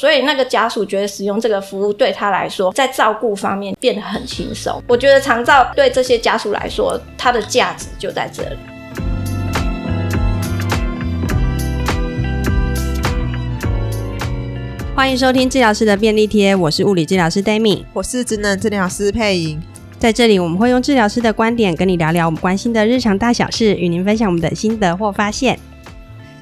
所以那个家属觉得使用这个服务对他来说，在照顾方面变得很轻松。我觉得长照对这些家属来说，它的价值就在这里。欢迎收听治疗师的便利贴，我是物理治疗师 Dami，我是职能治疗师佩莹。在这里，我们会用治疗师的观点跟你聊聊我们关心的日常大小事，与您分享我们的心得或发现。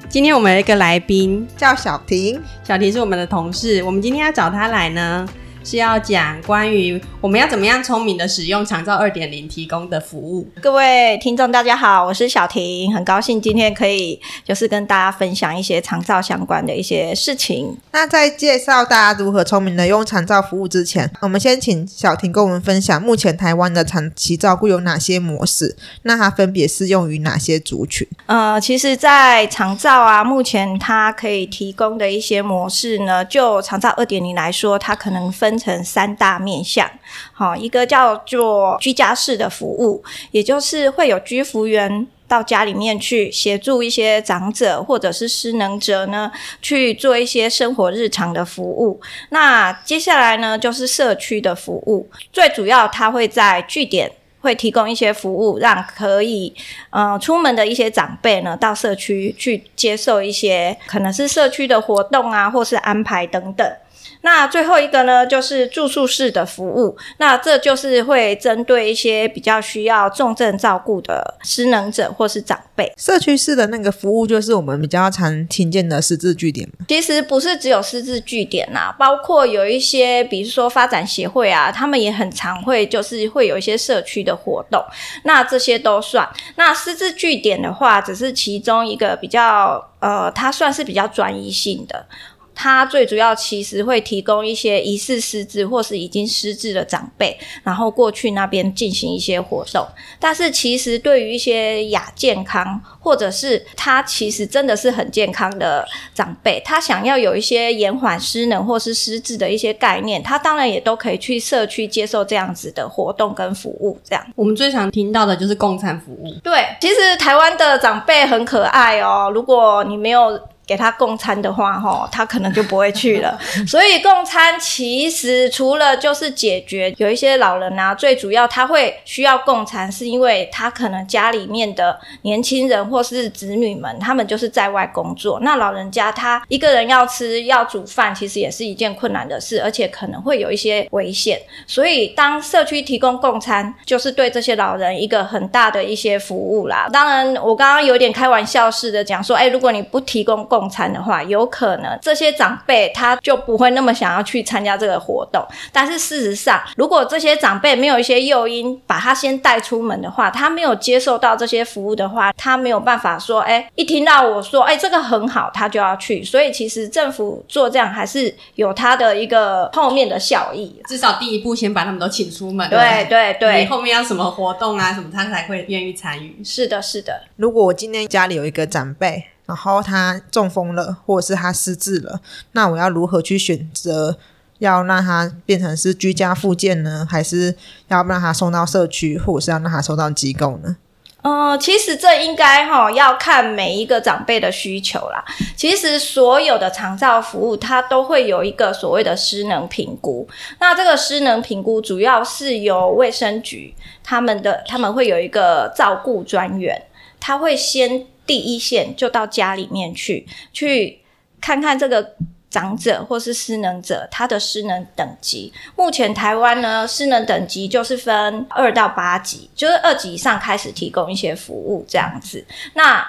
今天我们有一个来宾叫小婷，小婷是我们的同事，我们今天要找她来呢。是要讲关于我们要怎么样聪明的使用长照二点零提供的服务。各位听众，大家好，我是小婷，很高兴今天可以就是跟大家分享一些长照相关的一些事情。那在介绍大家如何聪明的用长照服务之前，我们先请小婷跟我们分享目前台湾的长期照顾有哪些模式？那它分别适用于哪些族群？呃，其实，在长照啊，目前它可以提供的一些模式呢，就长照二点零来说，它可能分成三大面向，好，一个叫做居家式的服务，也就是会有居服员到家里面去协助一些长者或者是失能者呢，去做一些生活日常的服务。那接下来呢，就是社区的服务，最主要它会在据点会提供一些服务，让可以呃出门的一些长辈呢，到社区去接受一些可能是社区的活动啊，或是安排等等。那最后一个呢，就是住宿式的服务。那这就是会针对一些比较需要重症照顾的失能者或是长辈。社区式的那个服务，就是我们比较常听见的失智据点。其实不是只有失智据点呐，包括有一些，比如说发展协会啊，他们也很常会就是会有一些社区的活动。那这些都算。那失智据点的话，只是其中一个比较，呃，它算是比较专一性的。它最主要其实会提供一些疑似失智或是已经失智的长辈，然后过去那边进行一些活动。但是其实对于一些亚健康，或者是他其实真的是很健康的长辈，他想要有一些延缓失能或是失智的一些概念，他当然也都可以去社区接受这样子的活动跟服务。这样，我们最常听到的就是共餐服务。对，其实台湾的长辈很可爱哦。如果你没有给他供餐的话，齁，他可能就不会去了。所以供餐其实除了就是解决有一些老人啊，最主要他会需要供餐，是因为他可能家里面的年轻人或是子女们，他们就是在外工作。那老人家他一个人要吃要煮饭，其实也是一件困难的事，而且可能会有一些危险。所以当社区提供供餐，就是对这些老人一个很大的一些服务啦。当然，我刚刚有点开玩笑似的讲说，哎，如果你不提供共共餐的话，有可能这些长辈他就不会那么想要去参加这个活动。但是事实上，如果这些长辈没有一些诱因把他先带出门的话，他没有接受到这些服务的话，他没有办法说，哎，一听到我说，哎，这个很好，他就要去。所以其实政府做这样还是有他的一个后面的效益。至少第一步先把他们都请出门。对对对，你后面要什么活动啊什么，他才会愿意参与。是的，是的。如果我今天家里有一个长辈。然后他中风了，或者是他失智了，那我要如何去选择要让他变成是居家复健呢？还是要让他送到社区，或者是要让他送到机构呢？呃，其实这应该哈要看每一个长辈的需求啦。其实所有的长照服务，它都会有一个所谓的失能评估。那这个失能评估主要是由卫生局他们的他们会有一个照顾专员，他会先。第一线就到家里面去，去看看这个长者或是失能者他的失能等级。目前台湾呢，失能等级就是分二到八级，就是二级以上开始提供一些服务这样子。那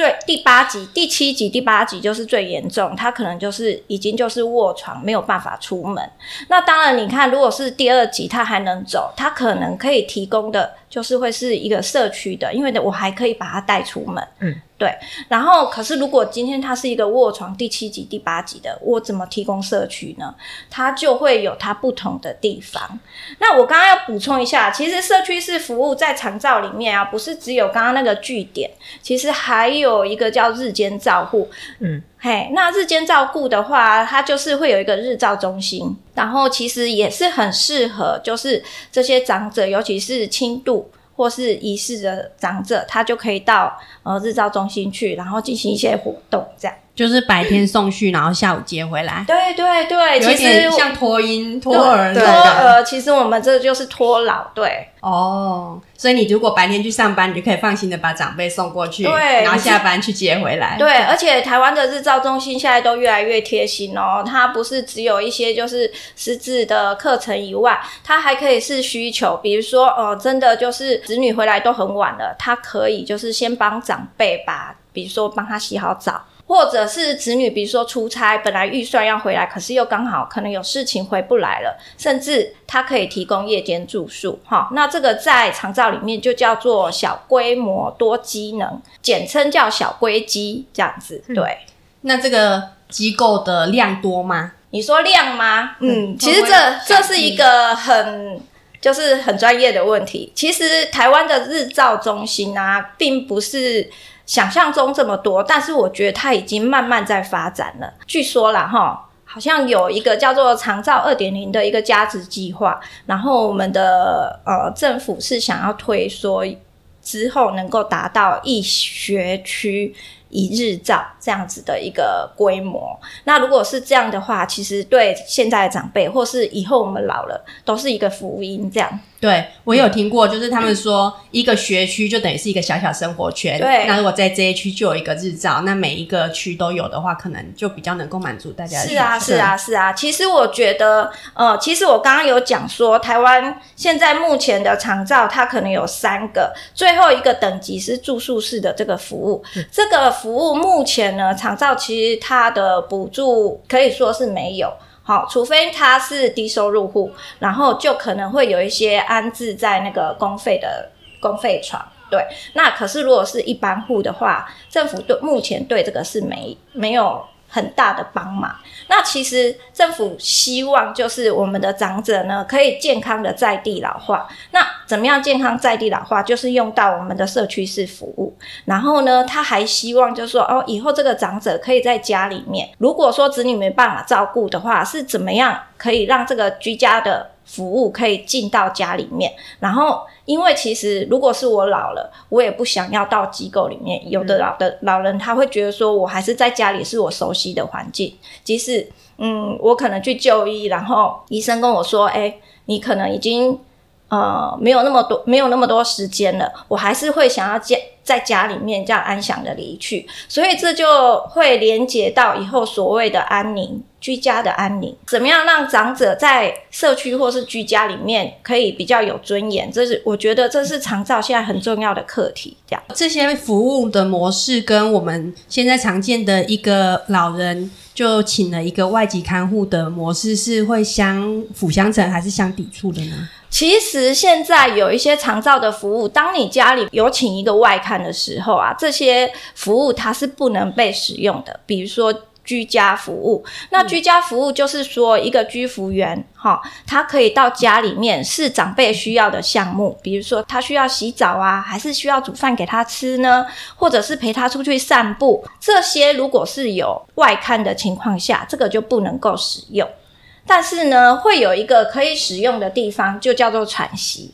最第八集、第七集、第八集就是最严重，他可能就是已经就是卧床，没有办法出门。那当然，你看，如果是第二集，他还能走，他可能可以提供的就是会是一个社区的，因为我还可以把他带出门。嗯。对，然后可是如果今天它是一个卧床第七级、第八级的，我怎么提供社区呢？它就会有它不同的地方。那我刚刚要补充一下，其实社区式服务在长照里面啊，不是只有刚刚那个据点，其实还有一个叫日间照护。嗯，嘿，那日间照顾的话，它就是会有一个日照中心，然后其实也是很适合，就是这些长者，尤其是轻度。或是仪式的长者，他就可以到呃日照中心去，然后进行一些活动，这样。就是白天送去，然后下午接回来。对 对对，其实像托婴、托儿、托儿，其实我们这就是托老。对哦，所以你如果白天去上班，你就可以放心的把长辈送过去，对，然后下班去接回来。对，而且台湾的日照中心现在都越来越贴心哦，它不是只有一些就是实质的课程以外，它还可以是需求，比如说哦、呃，真的就是子女回来都很晚了，它可以就是先帮长辈把，比如说帮他洗好澡。或者是子女，比如说出差，本来预算要回来，可是又刚好可能有事情回不来了，甚至他可以提供夜间住宿，哈，那这个在长照里面就叫做小规模多机能，简称叫小规机，这样子。对，嗯、那这个机构的量多吗？你说量吗？嗯，其实这这是一个很就是很专业的问题。其实台湾的日照中心啊，并不是。想象中这么多，但是我觉得它已经慢慢在发展了。据说啦，哈，好像有一个叫做“长照二点零”的一个加值计划，然后我们的呃政府是想要推说之后能够达到一学区一日照这样子的一个规模。那如果是这样的话，其实对现在的长辈或是以后我们老了，都是一个福音。这样。对，我有听过，就是他们说一个学区就等于是一个小小生活圈。对，那如果在这一区就有一个日照，那每一个区都有的话，可能就比较能够满足大家的。是啊，是啊，是啊。其实我觉得，呃，其实我刚刚有讲说，台湾现在目前的长照，它可能有三个，最后一个等级是住宿式的这个服务。嗯、这个服务目前呢，长照其实它的补助可以说是没有。好，除非他是低收入户，然后就可能会有一些安置在那个公费的公费床。对，那可是如果是一般户的话，政府对目前对这个是没没有。很大的帮忙。那其实政府希望就是我们的长者呢，可以健康的在地老化。那怎么样健康在地老化？就是用到我们的社区式服务。然后呢，他还希望就是说，哦，以后这个长者可以在家里面，如果说子女没办法照顾的话，是怎么样可以让这个居家的。服务可以进到家里面，然后因为其实如果是我老了，我也不想要到机构里面。有的老的老人他会觉得说，我还是在家里是我熟悉的环境，即使嗯，我可能去就医，然后医生跟我说，哎，你可能已经呃没有那么多没有那么多时间了，我还是会想要家在家里面这样安详的离去，所以这就会连接到以后所谓的安宁。居家的安宁，怎么样让长者在社区或是居家里面可以比较有尊严？这是我觉得这是长照现在很重要的课题。这样，这些服务的模式跟我们现在常见的一个老人就请了一个外籍看护的模式，是会相辅相成还是相抵触的呢？其实现在有一些长照的服务，当你家里有请一个外看的时候啊，这些服务它是不能被使用的，比如说。居家服务，那居家服务就是说，一个居服员哈，他可以到家里面是长辈需要的项目，比如说他需要洗澡啊，还是需要煮饭给他吃呢，或者是陪他出去散步，这些如果是有外看的情况下，这个就不能够使用。但是呢，会有一个可以使用的地方，就叫做喘息。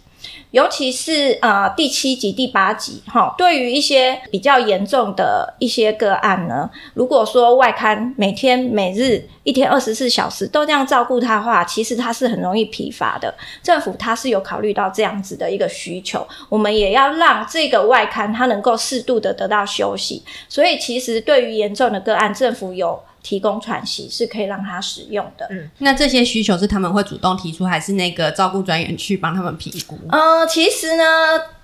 尤其是呃第七级、第八级，哈，对于一些比较严重的一些个案呢，如果说外刊每天每日一天二十四小时都这样照顾他的话，其实他是很容易疲乏的。政府他是有考虑到这样子的一个需求，我们也要让这个外刊他能够适度的得到休息。所以其实对于严重的个案，政府有。提供喘息是可以让他使用的。嗯，那这些需求是他们会主动提出，还是那个照顾专员去帮他们评估？呃，其实呢，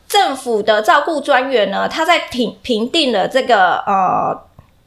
政府的照顾专员呢，他在评评定了这个呃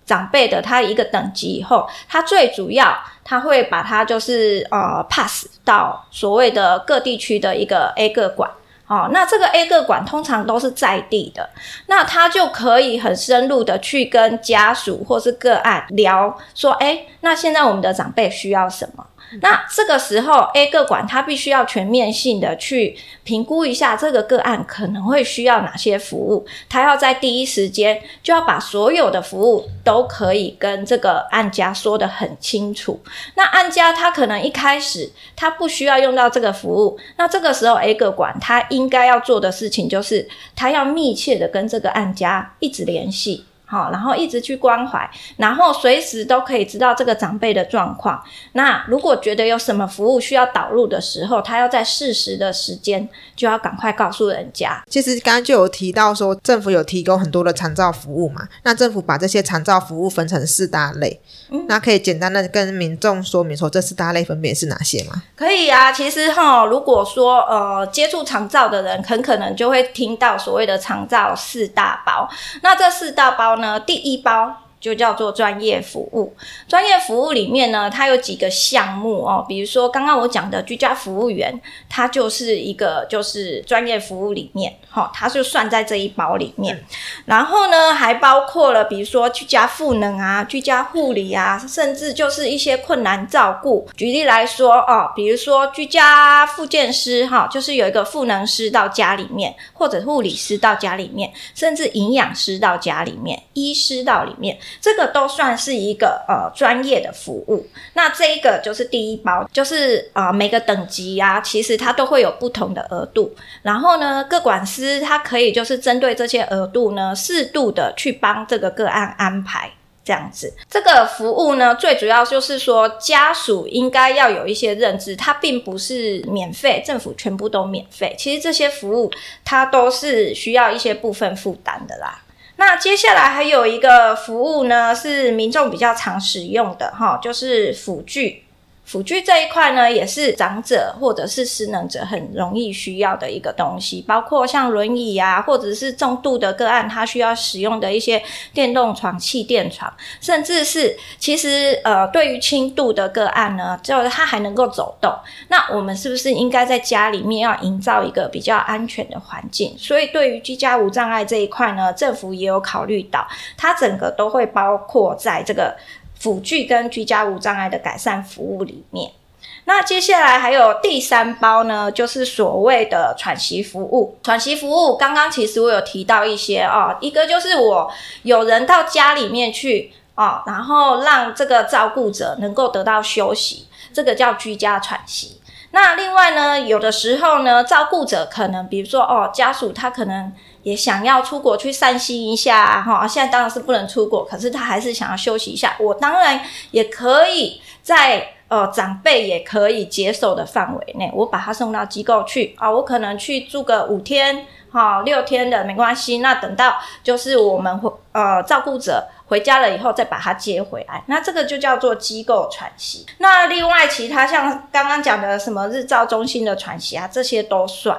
长辈的他一个等级以后，他最主要他会把他就是呃 pass 到所谓的各地区的一个 A 个管。哦，那这个 A 个管通常都是在地的，那他就可以很深入的去跟家属或是个案聊，说，诶，那现在我们的长辈需要什么？那这个时候，A 个管他必须要全面性的去评估一下这个个案可能会需要哪些服务，他要在第一时间就要把所有的服务都可以跟这个案家说得很清楚。那案家他可能一开始他不需要用到这个服务，那这个时候 A 个管他应该要做的事情就是他要密切的跟这个案家一直联系。好，然后一直去关怀，然后随时都可以知道这个长辈的状况。那如果觉得有什么服务需要导入的时候，他要在适时的时间就要赶快告诉人家。其实刚刚就有提到说，政府有提供很多的长照服务嘛，那政府把这些长照服务分成四大类，嗯、那可以简单的跟民众说明说这四大类分别是哪些吗？可以啊，其实哈，如果说呃接触长照的人，很可能就会听到所谓的长照四大包，那这四大包。呢，第一包。就叫做专业服务。专业服务里面呢，它有几个项目哦，比如说刚刚我讲的居家服务员，它就是一个就是专业服务里面，哈、哦，它就算在这一包里面。嗯、然后呢，还包括了比如说居家赋能啊、居家护理啊，甚至就是一些困难照顾。举例来说哦，比如说居家复健师哈、哦，就是有一个赋能师到家里面，或者护理师到家里面，甚至营养师到家里面，医师到里面。这个都算是一个呃专业的服务，那这一个就是第一包，就是呃每个等级呀、其实它都会有不同的额度，然后呢，各管师他可以就是针对这些额度呢，适度的去帮这个个案安排这样子。这个服务呢，最主要就是说家属应该要有一些认知，它并不是免费，政府全部都免费，其实这些服务它都是需要一些部分负担的啦。那接下来还有一个服务呢，是民众比较常使用的哈，就是辅具。辅具这一块呢，也是长者或者是失能者很容易需要的一个东西，包括像轮椅啊，或者是重度的个案，他需要使用的一些电动床、气垫床，甚至是其实呃，对于轻度的个案呢，就是他还能够走动，那我们是不是应该在家里面要营造一个比较安全的环境？所以对于居家无障碍这一块呢，政府也有考虑到，它整个都会包括在这个。辅具跟居家无障碍的改善服务里面，那接下来还有第三包呢，就是所谓的喘息服务。喘息服务刚刚其实我有提到一些哦，一个就是我有人到家里面去哦，然后让这个照顾者能够得到休息，这个叫居家喘息。那另外呢，有的时候呢，照顾者可能比如说哦，家属他可能。也想要出国去散心一下哈，现在当然是不能出国，可是他还是想要休息一下。我当然也可以在呃长辈也可以接受的范围内，我把他送到机构去啊，我可能去住个五天哈六天的没关系。那等到就是我们回呃照顾者回家了以后，再把他接回来，那这个就叫做机构喘息。那另外其他像刚刚讲的什么日照中心的喘息啊，这些都算。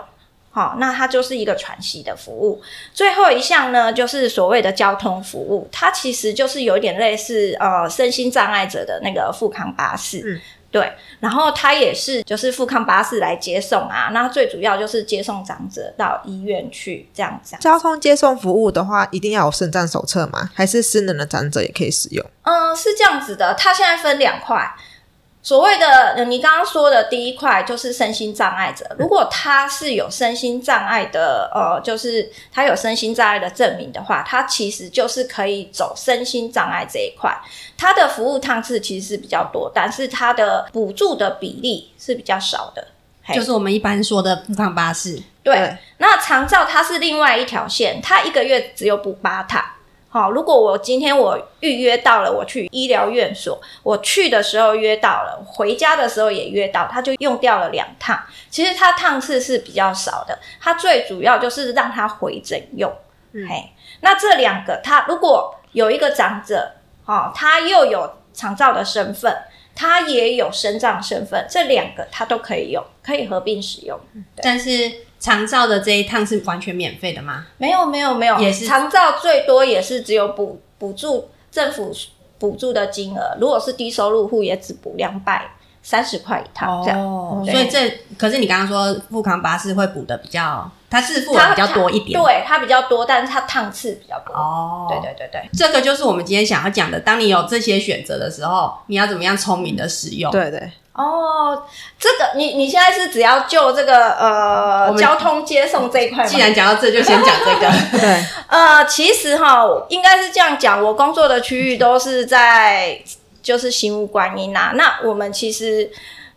好，那它就是一个喘息的服务。最后一项呢，就是所谓的交通服务，它其实就是有点类似呃身心障碍者的那个富康巴士，嗯，对。然后它也是就是富康巴士来接送啊，那最主要就是接送长者到医院去这样子。交通接送服务的话，一定要有身障手册吗？还是失能的长者也可以使用？嗯，是这样子的，它现在分两块。所谓的你刚刚说的第一块就是身心障碍者，如果他是有身心障碍的，呃，就是他有身心障碍的证明的话，他其实就是可以走身心障碍这一块。他的服务趟次其实是比较多，但是他的补助的比例是比较少的，就是我们一般说的复康巴士。对，对那长照它是另外一条线，它一个月只有补八趟。好，如果我今天我预约到了，我去医疗院所，我去的时候约到了，回家的时候也约到，他就用掉了两趟。其实他趟次是比较少的，他最主要就是让他回诊用。嗯、嘿，那这两个，他如果有一个长者，哦，他又有长照的身份，他也有身障身份，这两个他都可以用，可以合并使用。但是。长照的这一趟是完全免费的吗？没有，没有，没有，也是长照最多也是只有补补助政府补助的金额，如果是低收入户也只补两百三十块一趟这样。哦，所以这可是你刚刚说富康巴士会补的比较，它是付的比较多一点，对，它比较多，但是它趟次比较多。哦，对对对对，这个就是我们今天想要讲的，当你有这些选择的时候，你要怎么样聪明的使用？对对。哦，这个你你现在是只要就这个呃交通接送这一块？既然讲到这，就先讲这个。对，呃，其实哈，应该是这样讲，我工作的区域都是在就是行无观音呐。那我们其实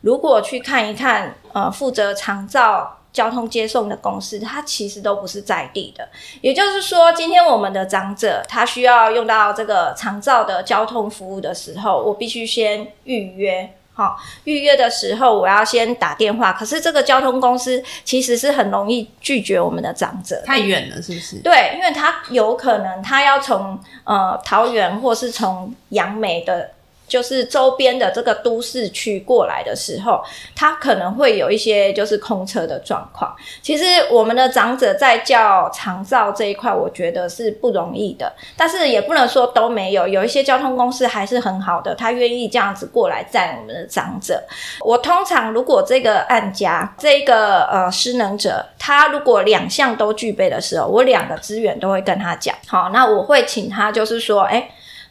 如果去看一看，呃，负责长照。交通接送的公司，它其实都不是在地的。也就是说，今天我们的长者他需要用到这个长照的交通服务的时候，我必须先预约。好，预约的时候我要先打电话，可是这个交通公司其实是很容易拒绝我们的长者，太远了，是不是？对，因为他有可能他要从呃桃园或是从杨梅的。就是周边的这个都市区过来的时候，他可能会有一些就是空车的状况。其实我们的长者在叫长照这一块，我觉得是不容易的，但是也不能说都没有，有一些交通公司还是很好的，他愿意这样子过来载我们的长者。我通常如果这个案家这个呃失能者，他如果两项都具备的时候，我两个资源都会跟他讲。好，那我会请他就是说，哎。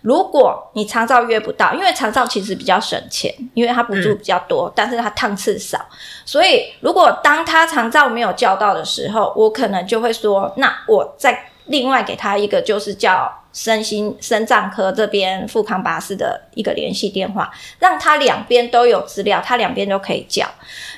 如果你长照约不到，因为长照其实比较省钱，因为它补助比较多，但是它趟次少，所以如果当他长照没有叫到的时候，我可能就会说，那我再另外给他一个，就是叫。身心身脏科这边富康巴士的一个联系电话，让他两边都有资料，他两边都可以叫。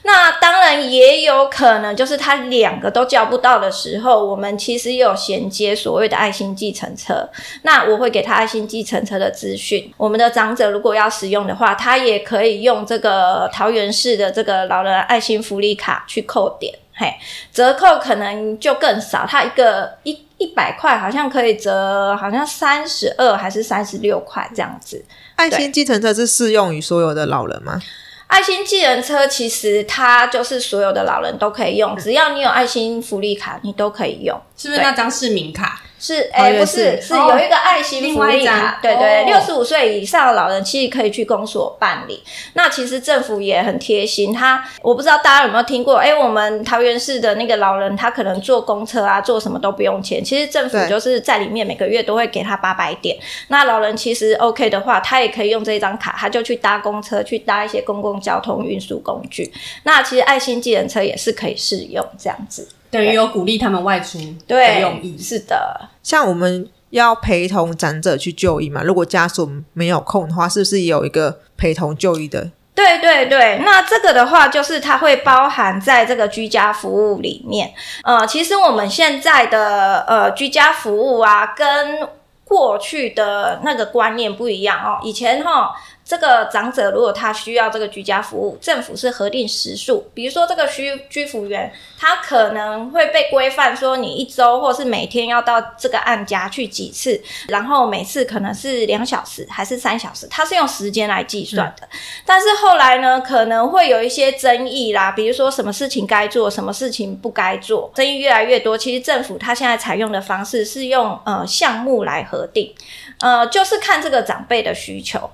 那当然也有可能，就是他两个都叫不到的时候，我们其实有衔接所谓的爱心计程车。那我会给他爱心计程车的资讯。我们的长者如果要使用的话，他也可以用这个桃园市的这个老人爱心福利卡去扣点，嘿，折扣可能就更少。它一个一。一百块好像可以折，好像三十二还是三十六块这样子。爱心计程车是适用于所有的老人吗？爱心计程车其实它就是所有的老人都可以用，只要你有爱心福利卡，你都可以用。是不是那张市民卡？是，哎、欸，不是，是有一个爱心福利卡，对对，六十五岁以上的老人其实可以去公所办理。那其实政府也很贴心，他我不知道大家有没有听过，哎、欸，我们桃园市的那个老人，他可能坐公车啊，坐什么都不用钱。其实政府就是在里面每个月都会给他八百点。那老人其实 OK 的话，他也可以用这张卡，他就去搭公车，去搭一些公共交通运输工具。那其实爱心计程车也是可以适用这样子。等于有鼓励他们外出的用意。是的，像我们要陪同长者去就医嘛，如果家属没有空的话，是不是也有一个陪同就医的？对对对，那这个的话，就是它会包含在这个居家服务里面。呃，其实我们现在的呃居家服务啊，跟过去的那个观念不一样哦。以前哈、哦。这个长者如果他需要这个居家服务，政府是核定时数。比如说这个居居服员，他可能会被规范说，你一周或是每天要到这个案家去几次，然后每次可能是两小时还是三小时，他是用时间来计算的。嗯。但是后来呢，可能会有一些争议啦，比如说什么事情该做，什么事情不该做，争议越来越多。其实政府他现在采用的方式是用呃项目来核定，呃，就是看这个长辈的需求。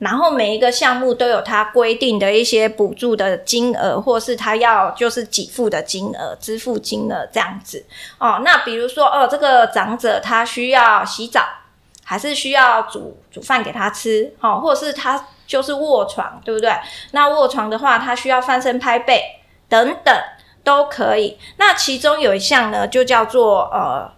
然后每一个项目都有它规定的一些补助的金额，或是他要就是给付的金额、支付金额这样子哦。那比如说哦，这个长者他需要洗澡，还是需要煮煮饭给他吃，哦，或者是他就是卧床，对不对？那卧床的话，他需要翻身拍背等等都可以。那其中有一项呢，就叫做呃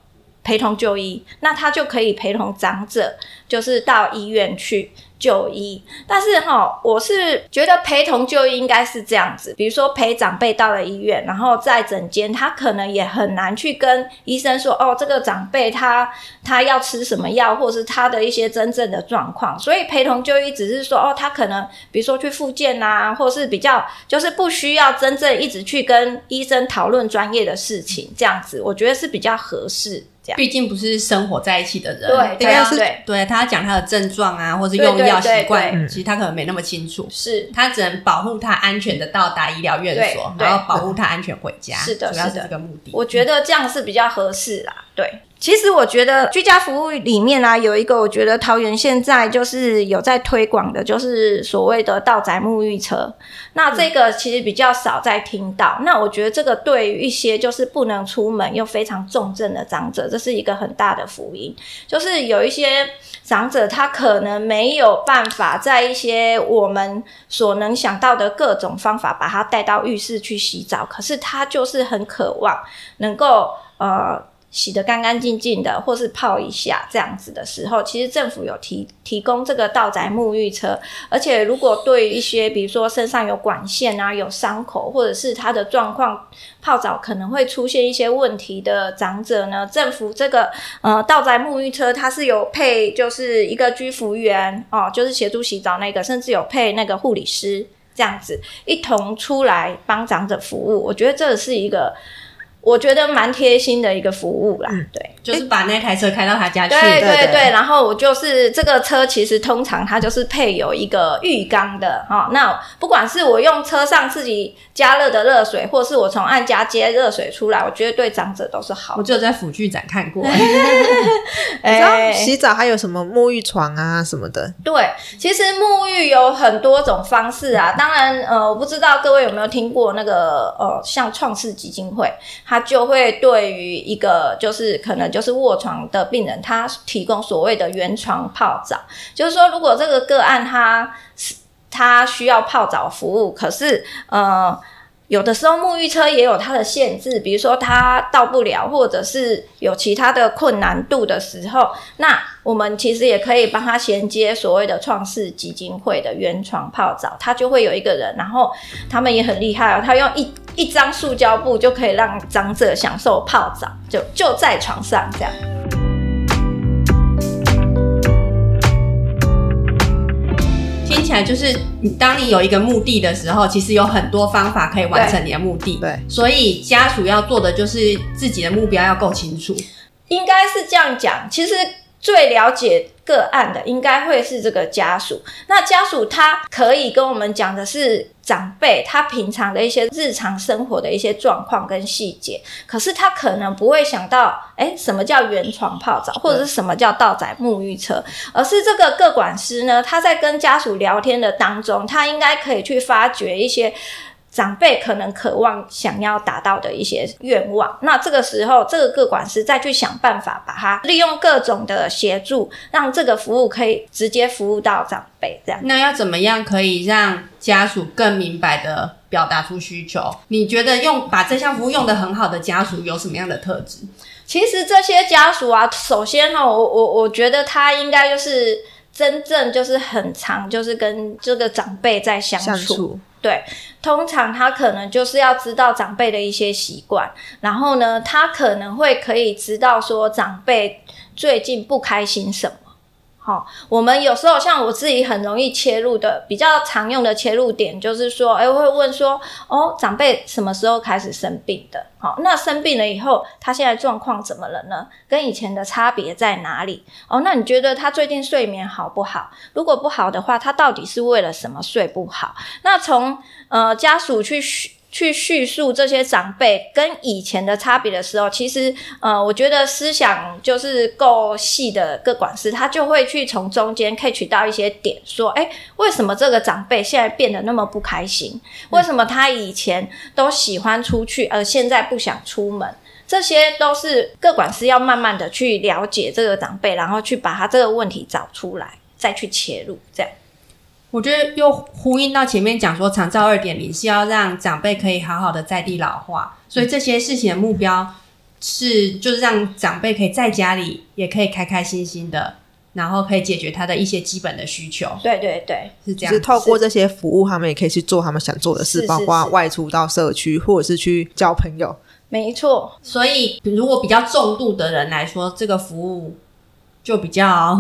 陪同就医，那他就可以陪同长者，就是到医院去。就医，但是哈，我是觉得陪同就医应该是这样子，比如说陪长辈到了医院，然后在诊间，他可能也很难去跟医生说，哦，这个长辈他他要吃什么药，或是他的一些真正的状况，所以陪同就医只是说，哦，他可能比如说去复健啊，或是比较就是不需要真正一直去跟医生讨论专业的事情，这样子，我觉得是比较合适。毕竟不是生活在一起的人，对，应该是对，对他讲他的症状啊，或是用药习惯，其实他可能没那么清楚。是，他只能保护他安全的到达医疗院所，然后保护他安全回家。是的，主要是这个目的。我觉得这样是比较合适啦。对。其实我觉得居家服务里面啊，有一个我觉得桃园现在就是有在推广的，就是所谓的道宅沐浴车。那这个其实比较少在听到。那我觉得这个对于一些就是不能出门又非常重症的长者，这是一个很大的福音。就是有一些长者他可能没有办法在一些我们所能想到的各种方法把他带到浴室去洗澡，可是他就是很渴望能够呃。洗得干干净净的，或是泡一下这样子的时候，其实政府有提提供这个道宅沐浴车，而且如果对一些比如说身上有管线啊、有伤口，或者是他的状况泡澡可能会出现一些问题的长者呢，政府这个呃道宅沐浴车它是有配就是一个居服员哦，就是协助洗澡那个，甚至有配那个护理师这样子一同出来帮长者服务，我觉得这是一个。我觉得蛮贴心的一个服务啦，嗯、对，就是把那台车开到他家去，对对对，然后我就是这个车，其实通常它就是配有一个浴缸的哈、哦。那不管是我用车上自己加热的热水，或是我从按家接热水出来，我觉得对长者都是好。我只有在辅具展看过。哎，洗澡还有什么沐浴床啊什么的？对，其实沐浴有很多种方式啊。当然，呃，我不知道各位有没有听过那个呃，像创世基金会。他就会对于一个就是可能就是卧床的病人，他提供所谓的原床泡澡，就是说如果这个个案他是他需要泡澡服务，可是呃。有的时候沐浴车也有它的限制，比如说他到不了，或者是有其他的困难度的时候，那我们其实也可以帮他衔接所谓的创世基金会的原床泡澡，他就会有一个人，然后他们也很厉害哦，他用一一张塑胶布就可以让长者享受泡澡，就就在床上这样。听起来就是，当你有一个目的的时候，其实有很多方法可以完成你的目的。对，所以家属要做的就是自己的目标要够清楚。应该是这样讲，其实。最了解个案的应该会是这个家属。那家属他可以跟我们讲的是长辈他平常的一些日常生活的一些状况跟细节，可是他可能不会想到，诶，什么叫原床泡澡，或者是什么叫倒仔沐浴车，而是这个个管师呢，他在跟家属聊天的当中，他应该可以去发掘一些。长辈可能渴望想要达到的一些愿望，那这个时候，这个个管师再去想办法，把它利用各种的协助，让这个服务可以直接服务到长辈。这样，那要怎么样可以让家属更明白的表达出需求？你觉得用把这项服务用得很好的家属有什么样的特质？其实这些家属啊，首先哈，我我我觉得他应该就是真正就是很常就是跟这个长辈在相处。相处对，通常他可能就是要知道长辈的一些习惯，然后呢，他可能会可以知道说长辈最近不开心什么。好、我们有时候像我自己很容易切入的比较常用的切入点，就是说，哎，我会问说，哦，长辈什么时候开始生病的？好、那生病了以后，他现在状况怎么了呢？跟以前的差别在哪里？哦，那你觉得他最近睡眠好不好？如果不好的话，他到底是为了什么睡不好？那从呃家属去去叙述这些长辈跟以前的差别的时候，其实，呃，我觉得思想就是够细的个管事，他就会去从中间 catch 到一些点，说，哎，为什么这个长辈现在变得那么不开心？为什么他以前都喜欢出去，而现在不想出门？这些都是各管师要慢慢的去了解这个长辈，然后去把他这个问题找出来，再去切入，这样。我觉得又呼应到前面讲说，长照二点零是要让长辈可以好好的在地老化，所以这些事情的目标是就是让长辈可以在家里也可以开开心心的，然后可以解决他的一些基本的需求。对对对，是这样。是透过这些服务，他们也可以去做他们想做的事，包括外出到社区或者是去交朋友。没错，所以如果比较重度的人来说，这个服务。就比较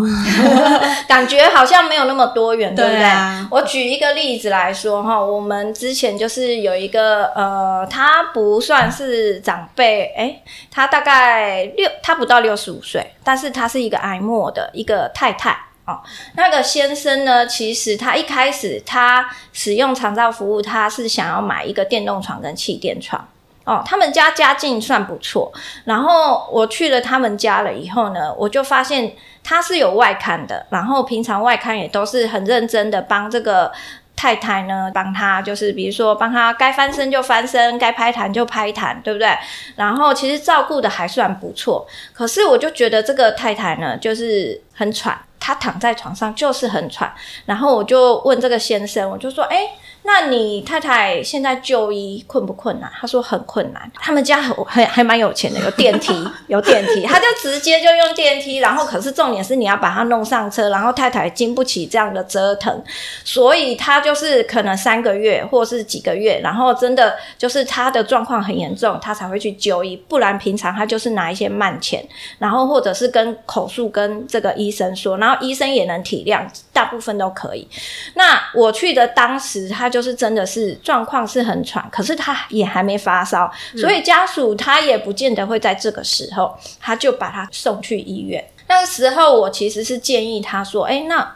感觉好像没有那么多元，对不对？啊、我举一个例子来说哈，我们之前就是有一个呃，他不算是长辈，诶、欸，他大概六，他不到六十五岁，但是他是一个癌末的一个太太哦。那个先生呢，其实他一开始他使用长照服务，他是想要买一个电动床跟气垫床。哦，他们家家境算不错，然后我去了他们家了以后呢，我就发现他是有外看的，然后平常外看也都是很认真的帮这个太太呢，帮他就是比如说帮他该翻身就翻身，该拍痰就拍痰，对不对？然后其实照顾的还算不错，可是我就觉得这个太太呢，就是很喘，她躺在床上就是很喘，然后我就问这个先生，我就说，诶那你太太现在就医困不困难？他说很困难。他们家很很还蛮有钱的，有电梯，有电梯，他就直接就用电梯。然后可是重点是你要把他弄上车，然后太太经不起这样的折腾，所以他就是可能三个月或是几个月，然后真的就是他的状况很严重，他才会去就医。不然平常他就是拿一些慢钱，然后或者是跟口述跟这个医生说，然后医生也能体谅，大部分都可以。那我去的当时他。就是真的是状况是很喘，可是他也还没发烧，所以家属他也不见得会在这个时候，他就把他送去医院。那个时候我其实是建议他说：“哎，那。”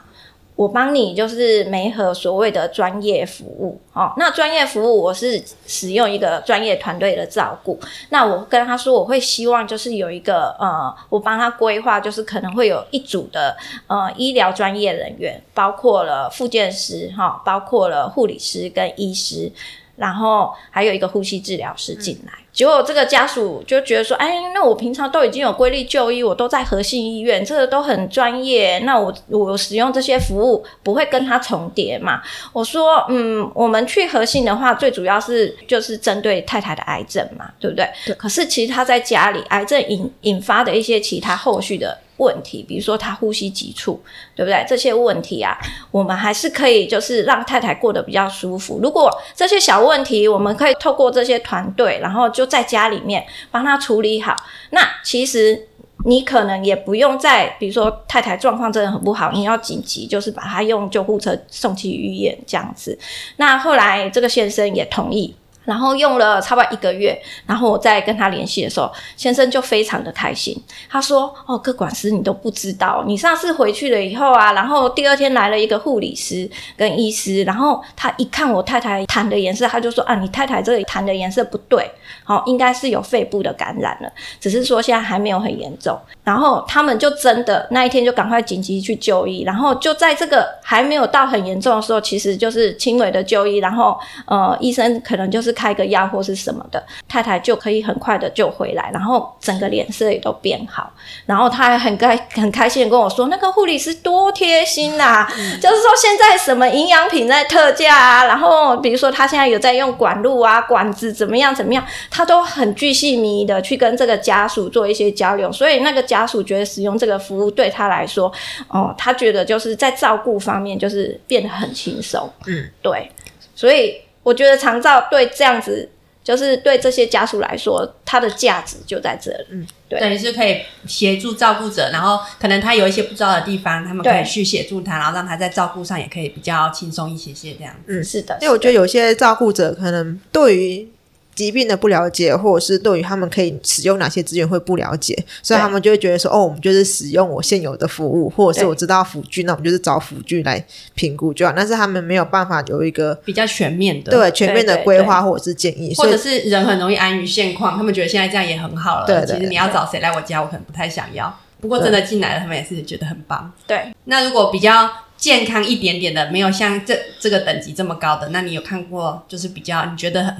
我帮你就是媒合所谓的专业服务哦，那专业服务我是使用一个专业团队的照顾。那我跟他说，我会希望就是有一个呃，我帮他规划，就是可能会有一组的呃医疗专业人员，包括了复健师哈、包括了护理师跟医师。然后还有一个呼吸治疗师进来，嗯、结果这个家属就觉得说：“哎，那我平常都已经有规律就医，我都在和信医院，这个都很专业。那我我使用这些服务不会跟他重叠嘛？”我说：“嗯，我们去核心的话，最主要是就是针对太太的癌症嘛，对不对？对。可是其实他在家里，癌症引引发的一些其他后续的。”问题，比如说他呼吸急促，对不对？这些问题啊，我们还是可以就是让太太过得比较舒服。如果这些小问题，我们可以透过这些团队，然后就在家里面帮他处理好。那其实你可能也不用再，比如说太太状况真的很不好，你要紧急就是把他用救护车送去医院这样子。那后来这个先生也同意。然后用了差不多一个月，然后我再跟他联系的时候，先生就非常的开心。他说：“哦，个管师你都不知道，你上次回去了以后啊，然后第二天来了一个护理师跟医师，然后他一看我太太痰的颜色，他就说：啊，你太太这里痰的颜色不对，好，应该是有肺部的感染了，只是说现在还没有很严重。然后他们就真的那一天就赶快紧急去就医，然后就在这个还没有到很严重的时候，其实就是轻微的就医，然后呃，医生可能就是。开个药或是什么的，太太就可以很快的就回来，然后整个脸色也都变好，然后他还很开很开心的跟我说，那个护理师多贴心呐、啊，嗯、就是说现在什么营养品在特价啊，然后比如说他现在有在用管路啊、管子怎么样怎么样，他都很巨细靡遗的去跟这个家属做一些交流，所以那个家属觉得使用这个服务对他来说，哦，他觉得就是在照顾方面就是变得很轻松，嗯，对，所以。我觉得长照对这样子，就是对这些家属来说，它的价值就在这里。嗯，对，等于是可以协助照顾者，然后可能他有一些不知道的地方，他们可以去协助他，然后让他在照顾上也可以比较轻松一些些这样。嗯，是的，因为我觉得有些照顾者可能对于。疾病的不了解，或者是对于他们可以使用哪些资源会不了解，所以他们就会觉得说：“哦，我们就是使用我现有的服务，或者是我知道辅具，那我们就是找辅具来评估就好。”但是他们没有办法有一个比较全面的、对全面的规划或者是建议，或者是人很容易安于现况，他们觉得现在这样也很好了。对，对，对，其实你要找谁来我家，我可能不太想要。不过真的进来了，他们也是觉得很棒。对，那如果比较健康一点点的，没有像这这个等级这么高的，那你有看过就是比较你觉得很？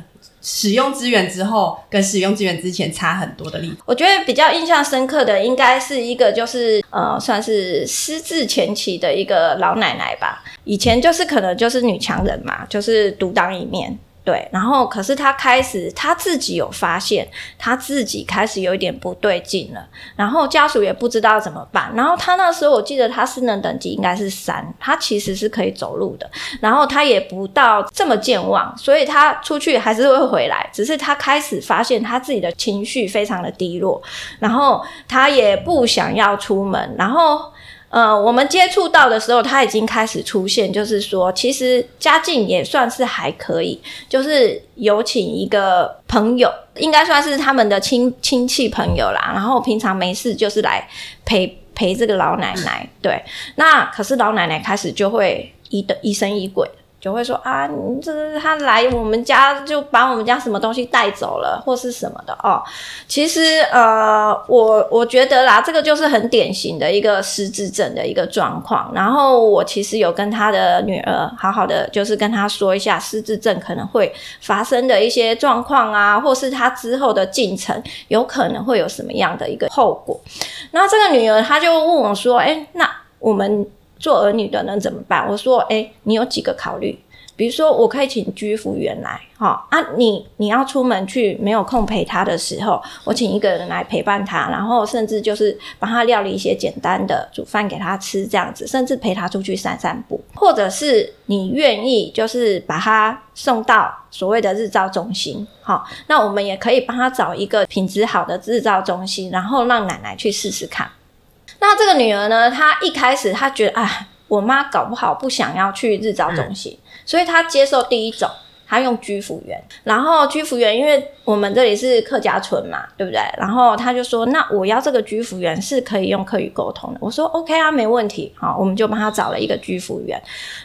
使用资源之后，跟使用资源之前差很多的例子，我觉得比较印象深刻的，应该是一个就是呃，算是失智前期的一个老奶奶吧。以前就是可能就是女强人嘛，就是独当一面。对，然后可是他开始他自己有发现，他自己开始有一点不对劲了，然后家属也不知道怎么办。然后他那时候我记得他失能等级应该是三，他其实是可以走路的，然后他也不到这么健忘，所以他出去还是会回来，只是他开始发现他自己的情绪非常的低落，然后他也不想要出门，然后。呃，我们接触到的时候，他已经开始出现，就是说，其实家境也算是还可以，就是有请一个朋友，应该算是他们的亲亲戚朋友啦。然后平常没事就是来陪陪这个老奶奶，对。那可是老奶奶开始就会疑的疑神疑鬼。就会说啊，你这是他来我们家就把我们家什么东西带走了，或是什么的哦。其实呃，我我觉得啦，这个就是很典型的一个失智症的一个状况。然后我其实有跟他的女儿好好的，就是跟他说一下失智症可能会发生的一些状况啊，或是他之后的进程有可能会有什么样的一个后果。那这个女儿她就问我说：“哎，那我们？”做儿女的能怎么办？我说，哎，你有几个考虑？比如说，我可以请居服员来，哈啊你，你要出门去没有空陪他的时候，我请一个人来陪伴他，然后甚至就是帮他料理一些简单的煮饭给他吃，这样子，甚至陪他出去散散步，或者是你愿意就是把他送到所谓的日照中心，哈，那我们也可以帮他找一个品质好的日照中心，然后让奶奶去试试看。那这个女儿呢，她一开始她觉得，哎，我妈搞不好不想要去日照中心。嗯所以她接受第一种，她用居服员，然后居服员，因为我们这里是客家村嘛，对不对？然后她就说，那我要这个居服员是可以用客语沟通的。我说 OK 啊，没问题，好，我们就帮他找了一个居服员。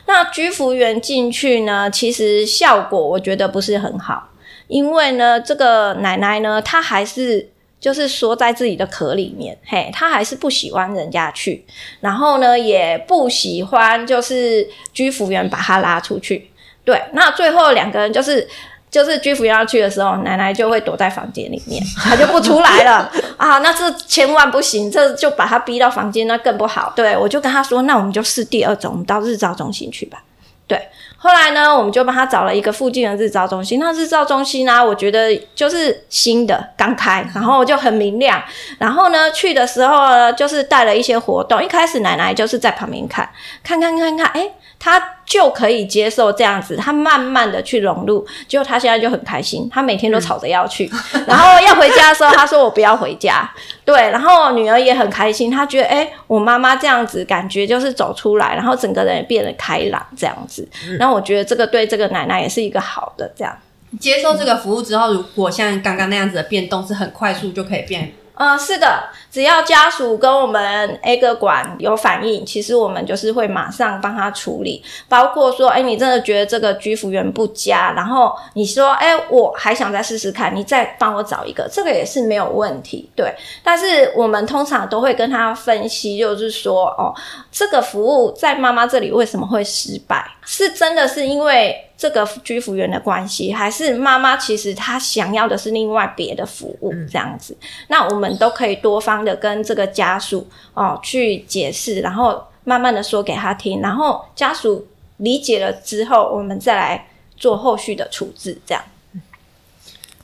那居服员进去呢，其实效果我觉得不是很好，因为呢，这个奶奶呢，她还是。就是缩在自己的壳里面，嘿，他还是不喜欢人家去，然后呢，也不喜欢就是居服员把他拉出去。对，那最后两个人就是就是居服员要去的时候，奶奶就会躲在房间里面，他就不出来了啊。那这千万不行，这就把他逼到房间，那更不好。对，我就跟他说，那我们就试第二种，我们到日照中心去吧。对。后来呢，我们就帮他找了一个附近的日照中心。那日照中心呢、我觉得就是新的，刚开，然后就很明亮。然后呢，去的时候呢，就是带了一些活动。一开始奶奶就是在旁边看，看看看看，哎。他就可以接受这样子，他慢慢的去融入，结果他现在就很开心，他每天都吵着要去，嗯、然后要回家的时候，他说我不要回家，对，然后女儿也很开心，她觉得哎、欸，我妈妈这样子感觉就是走出来，然后整个人也变得开朗这样子，那、嗯、我觉得这个对这个奶奶也是一个好的这样。接受这个服务之后，如果像刚刚那样子的变动是很快速就可以变。嗯，是的，只要家属跟我们 A 个管有反应，其实我们就是会马上帮他处理。包括说，哎、欸，你真的觉得这个居服员不佳，然后你说，哎、欸，我还想再试试看，你再帮我找一个，这个也是没有问题。对，但是我们通常都会跟他分析，就是说，哦，这个服务在妈妈这里为什么会失败？是真的是因为这个居服员的关系，还是妈妈其实她想要的是另外别的服务这样子？嗯、那我们都可以多方的跟这个家属哦去解释，然后慢慢的说给他听，然后家属理解了之后，我们再来做后续的处置这样。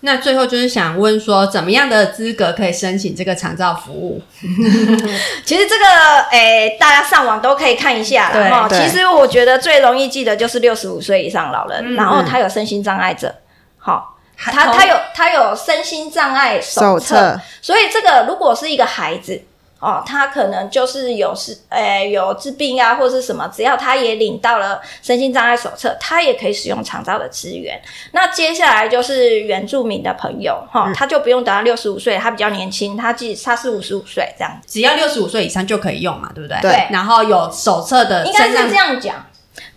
那最后就是想问说，怎么样的资格可以申请这个长照服务？其实这个诶、欸，大家上网都可以看一下啦。对，其实我觉得最容易记得就是六十五岁以上老人，嗯、然后他有身心障碍者，好、嗯，他他有他有身心障碍手册，所以这个如果是一个孩子。哦，他可能就是有是，诶、欸，有治病啊，或是什么，只要他也领到了身心障碍手册，他也可以使用长照的资源。那接下来就是原住民的朋友，哈、嗯，他就不用等到六十五岁，他比较年轻，他记他是五十五岁这样，只要六十五岁以上就可以用嘛，对不对？对。然后有手册的，应该是这样讲。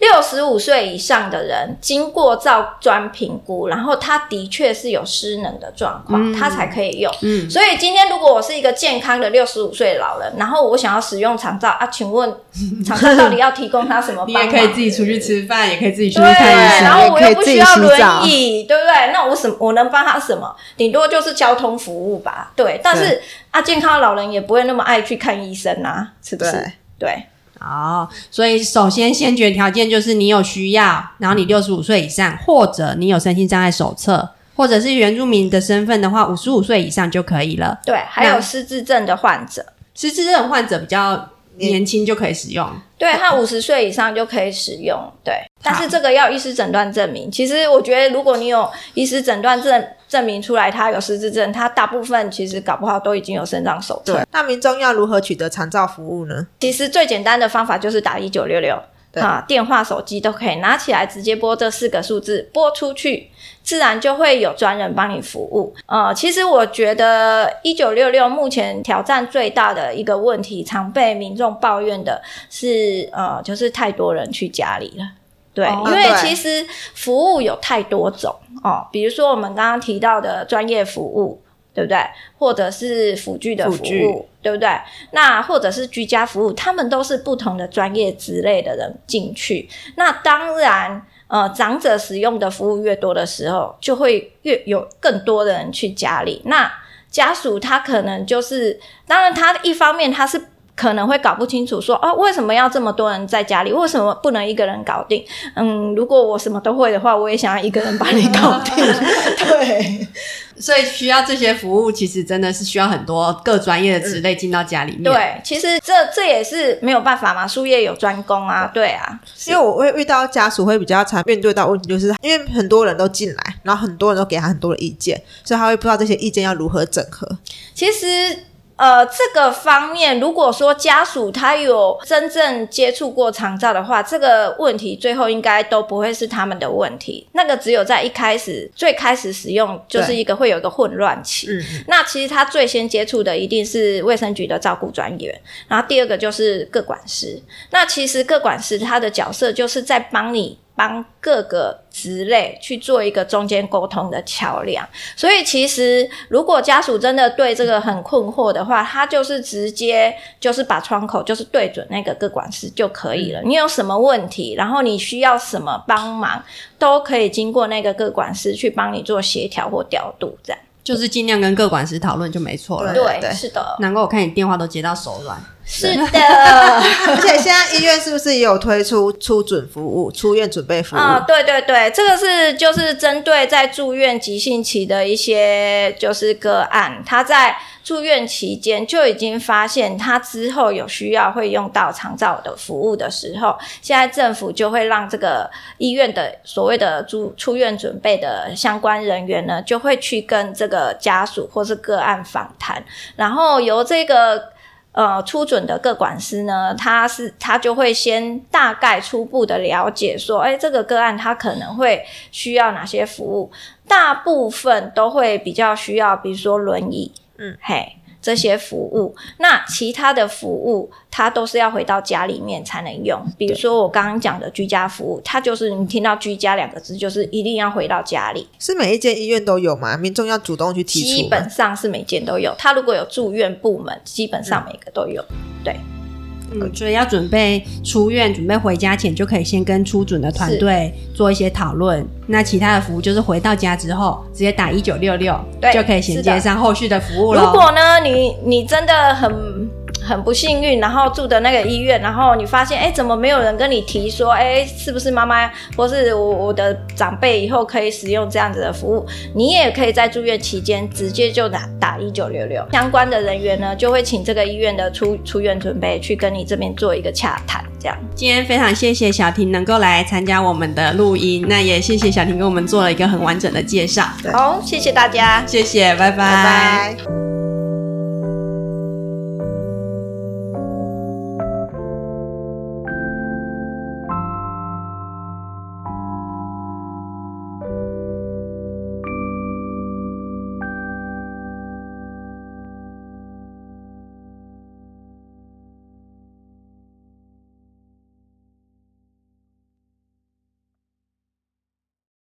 六十五岁以上的人，经过照专评估，然后他的确是有失能的状况，嗯、他才可以用。嗯，所以今天如果我是一个健康的六十五岁的老人，然后我想要使用长照啊，请问 长照到底要提供他什么？你也可以自己出去吃饭，也可以自己出去看医生，然后我又不需要轮椅，对不对？那我什我能帮他什么？顶多就是交通服务吧。对，但是啊，健康的老人也不会那么爱去看医生啊，是不是？对。对好，所以首先先决条件就是你有需要，然后你六十五岁以上，或者你有身心障碍手册，或者是原住民的身份的话，五十五岁以上就可以了。对，还有失智症的患者，失智症患者比较年轻就可以使用。对，他五十岁以上就可以使用。对，但是这个要医师诊断证明。其实我觉得，如果你有医师诊断证证明出来，他有失智症，他大部分其实搞不好都已经有肾脏手册。对，那民众要如何取得长照服务呢？其实最简单的方法就是打一九六六。对啊，电话、手机都可以拿起来，直接拨这四个数字，拨出去，自然就会有专人帮你服务。呃，其实我觉得一九六六目前挑战最大的一个问题，常被民众抱怨的是，呃，就是太多人去家里了。对，哦、因为其实服务有太多种哦，比如说我们刚刚提到的专业服务。对不对？或者是辅具的服务，对不对？那或者是居家服务，他们都是不同的专业之类的人进去。那当然，呃，长者使用的服务越多的时候，就会越有更多的人去家里。那家属他可能就是，当然他一方面他是可能会搞不清楚说，说哦，为什么要这么多人在家里？为什么不能一个人搞定？嗯，如果我什么都会的话，我也想要一个人把你搞定。对，所以需要这些服务，其实真的是需要很多各专业的职类进到家里面。对，其实这这也是没有办法嘛，术业有专攻啊。对啊，因为我会遇到家属会比较常面对到问题，就是因为很多人都进来，然后很多人都给他很多的意见，所以他会不知道这些意见要如何整合。其实。呃，这个方面，如果说家属他有真正接触过长照的话，这个问题最后应该都不会是他们的问题。那个只有在一开始最开始使用，就是一个会有一个混乱期。嗯，那其实他最先接触的一定是卫生局的照顾专员，然后第二个就是各管师。那其实各管师他的角色就是在帮你。帮各个职类去做一个中间沟通的桥梁，所以其实如果家属真的对这个很困惑的话，他就是直接就是把窗口就是对准那个各管师就可以了。你有什么问题，然后你需要什么帮忙，都可以经过那个各管师去帮你做协调或调度，这样就是尽量跟各管师讨论就没错了。对，对，是的。难怪我看你电话都接到手软。是的，而且现在医院是不是也有推出出准服务、出院准备服务？啊，对对对，这个是就是针对在住院急性期的一些就是个案，他在住院期间就已经发现他之后有需要会用到长照的服务的时候，现在政府就会让这个医院的所谓的住出院准备的相关人员呢，就会去跟这个家属或是个案访谈，然后由这个。呃，初准的个管师呢，他是他就会先大概初步的了解说，哎，这个个案他可能会需要哪些服务，大部分都会比较需要，比如说轮椅，嗯，嘿。这些服务，那其他的服务，它都是要回到家里面才能用。比如说我刚刚讲的居家服务，它就是你听到“居家”两个字，就是一定要回到家里。是每一间医院都有吗？民众要主动去提出？基本上是每间都有。他如果有住院部门，基本上每个都有。嗯、对。嗯，所以要准备出院、准备回家前，就可以先跟出准的团队做一些讨论。那其他的服务就是回到家之后，直接打一九六六，就可以衔接上后续的服务了。如果呢，你你真的很。很不幸运，然后住的那个医院，然后你发现，哎，怎么没有人跟你提说，哎，是不是妈妈或是我我的长辈以后可以使用这样子的服务？你也可以在住院期间直接就打打一九六六，相关的人员呢就会请这个医院的出出院准备去跟你这边做一个洽谈，这样。今天非常谢谢小婷能够来参加我们的录音，那也谢谢小婷给我们做了一个很完整的介绍。好，谢谢大家，谢谢，拜拜。拜拜。